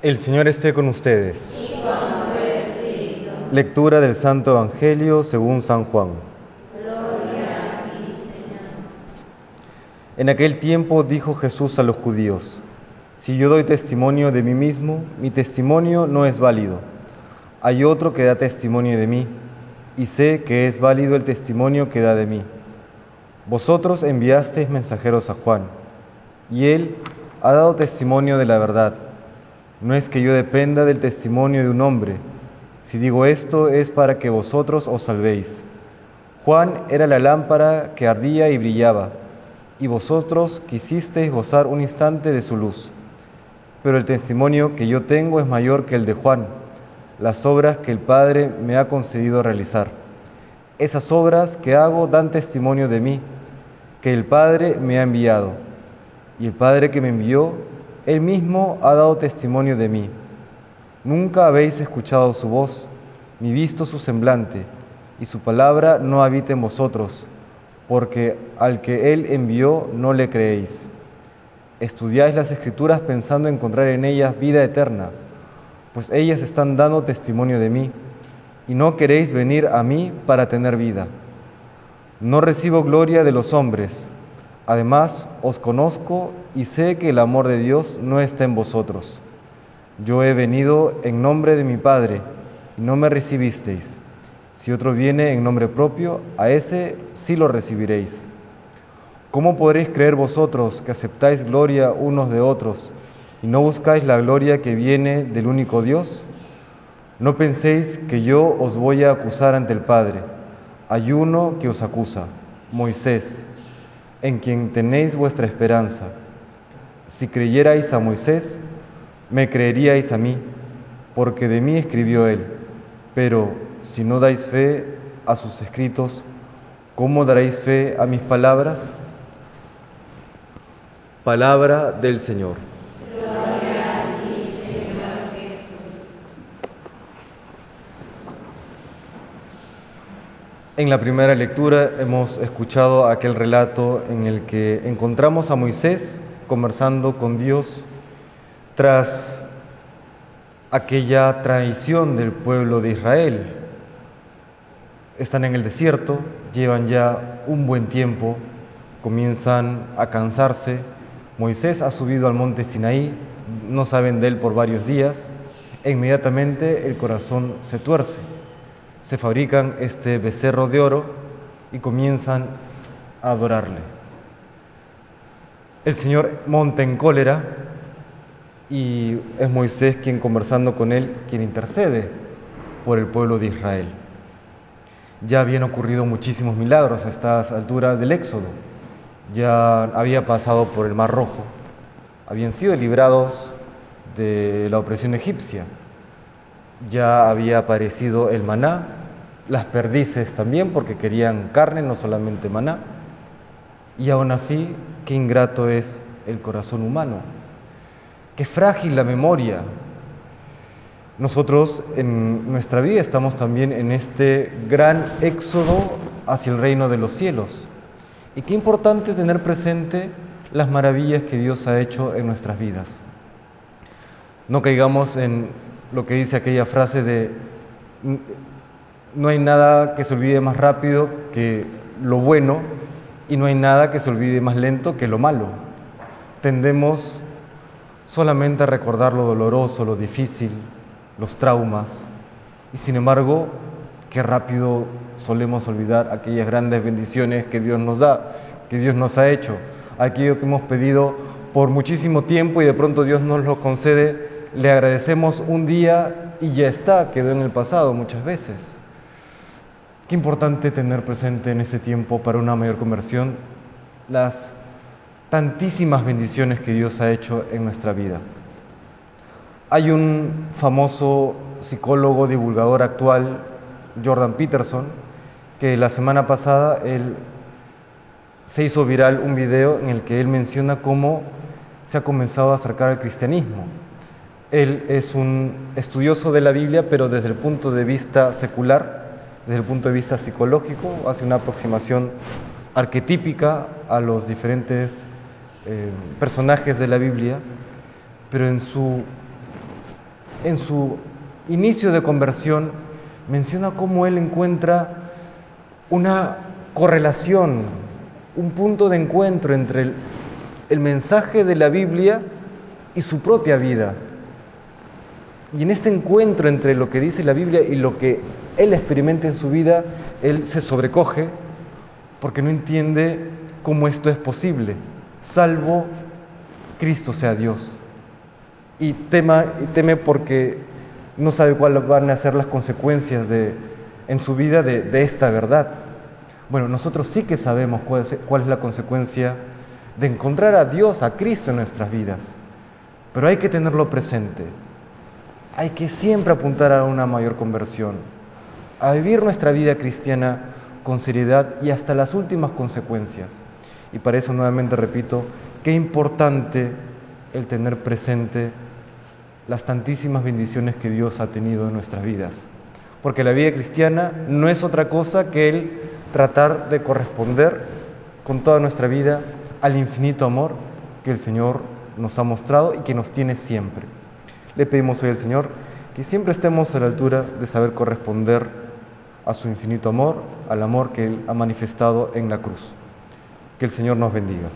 El Señor esté con ustedes. Lectura del Santo Evangelio según San Juan. Gloria a ti, Señor. En aquel tiempo dijo Jesús a los judíos, si yo doy testimonio de mí mismo, mi testimonio no es válido. Hay otro que da testimonio de mí, y sé que es válido el testimonio que da de mí. Vosotros enviasteis mensajeros a Juan, y él ha dado testimonio de la verdad. No es que yo dependa del testimonio de un hombre. Si digo esto es para que vosotros os salvéis. Juan era la lámpara que ardía y brillaba, y vosotros quisisteis gozar un instante de su luz. Pero el testimonio que yo tengo es mayor que el de Juan, las obras que el Padre me ha concedido realizar. Esas obras que hago dan testimonio de mí, que el Padre me ha enviado. Y el Padre que me envió él mismo ha dado testimonio de mí. Nunca habéis escuchado su voz, ni visto su semblante, y su palabra no habita en vosotros, porque al que Él envió no le creéis. Estudiáis las escrituras pensando encontrar en ellas vida eterna, pues ellas están dando testimonio de mí, y no queréis venir a mí para tener vida. No recibo gloria de los hombres, Además, os conozco y sé que el amor de Dios no está en vosotros. Yo he venido en nombre de mi Padre y no me recibisteis. Si otro viene en nombre propio, a ese sí lo recibiréis. ¿Cómo podréis creer vosotros que aceptáis gloria unos de otros y no buscáis la gloria que viene del único Dios? No penséis que yo os voy a acusar ante el Padre. Hay uno que os acusa, Moisés en quien tenéis vuestra esperanza. Si creyerais a Moisés, me creeríais a mí, porque de mí escribió él. Pero si no dais fe a sus escritos, ¿cómo daréis fe a mis palabras? Palabra del Señor. En la primera lectura hemos escuchado aquel relato en el que encontramos a Moisés conversando con Dios tras aquella traición del pueblo de Israel. Están en el desierto, llevan ya un buen tiempo, comienzan a cansarse. Moisés ha subido al monte Sinaí, no saben de él por varios días, e inmediatamente el corazón se tuerce se fabrican este becerro de oro y comienzan a adorarle. El Señor monta en cólera y es Moisés quien conversando con él, quien intercede por el pueblo de Israel. Ya habían ocurrido muchísimos milagros a estas alturas del Éxodo. Ya había pasado por el Mar Rojo, habían sido librados de la opresión egipcia, ya había aparecido el maná, las perdices también, porque querían carne, no solamente maná. Y aún así, qué ingrato es el corazón humano, qué frágil la memoria. Nosotros en nuestra vida estamos también en este gran éxodo hacia el reino de los cielos. Y qué importante tener presente las maravillas que Dios ha hecho en nuestras vidas. No caigamos en lo que dice aquella frase de no hay nada que se olvide más rápido que lo bueno y no hay nada que se olvide más lento que lo malo. Tendemos solamente a recordar lo doloroso, lo difícil, los traumas y sin embargo, qué rápido solemos olvidar aquellas grandes bendiciones que Dios nos da, que Dios nos ha hecho, aquello que hemos pedido por muchísimo tiempo y de pronto Dios nos lo concede le agradecemos un día y ya está, quedó en el pasado muchas veces. Qué importante tener presente en este tiempo para una mayor conversión las tantísimas bendiciones que Dios ha hecho en nuestra vida. Hay un famoso psicólogo, divulgador actual, Jordan Peterson, que la semana pasada se hizo viral un video en el que él menciona cómo se ha comenzado a acercar al cristianismo. Él es un estudioso de la Biblia, pero desde el punto de vista secular, desde el punto de vista psicológico, hace una aproximación arquetípica a los diferentes eh, personajes de la Biblia, pero en su en su inicio de conversión, menciona cómo él encuentra una correlación, un punto de encuentro entre el, el mensaje de la Biblia y su propia vida. Y en este encuentro entre lo que dice la Biblia y lo que él experimenta en su vida, él se sobrecoge porque no entiende cómo esto es posible, salvo Cristo sea Dios. Y, teme porque no sabe cuáles van a ser las consecuencias de, en su vida de, esta verdad. Bueno, nosotros sí que sabemos cuál es la consecuencia de encontrar a Dios, a Cristo en nuestras vidas, pero hay que tenerlo presente. Hay que siempre apuntar a una mayor conversión, a vivir nuestra vida cristiana con seriedad y hasta las últimas consecuencias. Y para eso nuevamente repito, qué importante el tener presente las tantísimas bendiciones que Dios ha tenido en nuestras vidas. Porque la vida cristiana no es otra cosa que el tratar de corresponder con toda nuestra vida al infinito amor que el Señor nos ha mostrado y que nos tiene siempre. Le pedimos hoy al Señor que siempre estemos a la altura de saber corresponder a su infinito amor, al amor que Él ha manifestado en la cruz. Que el Señor nos bendiga.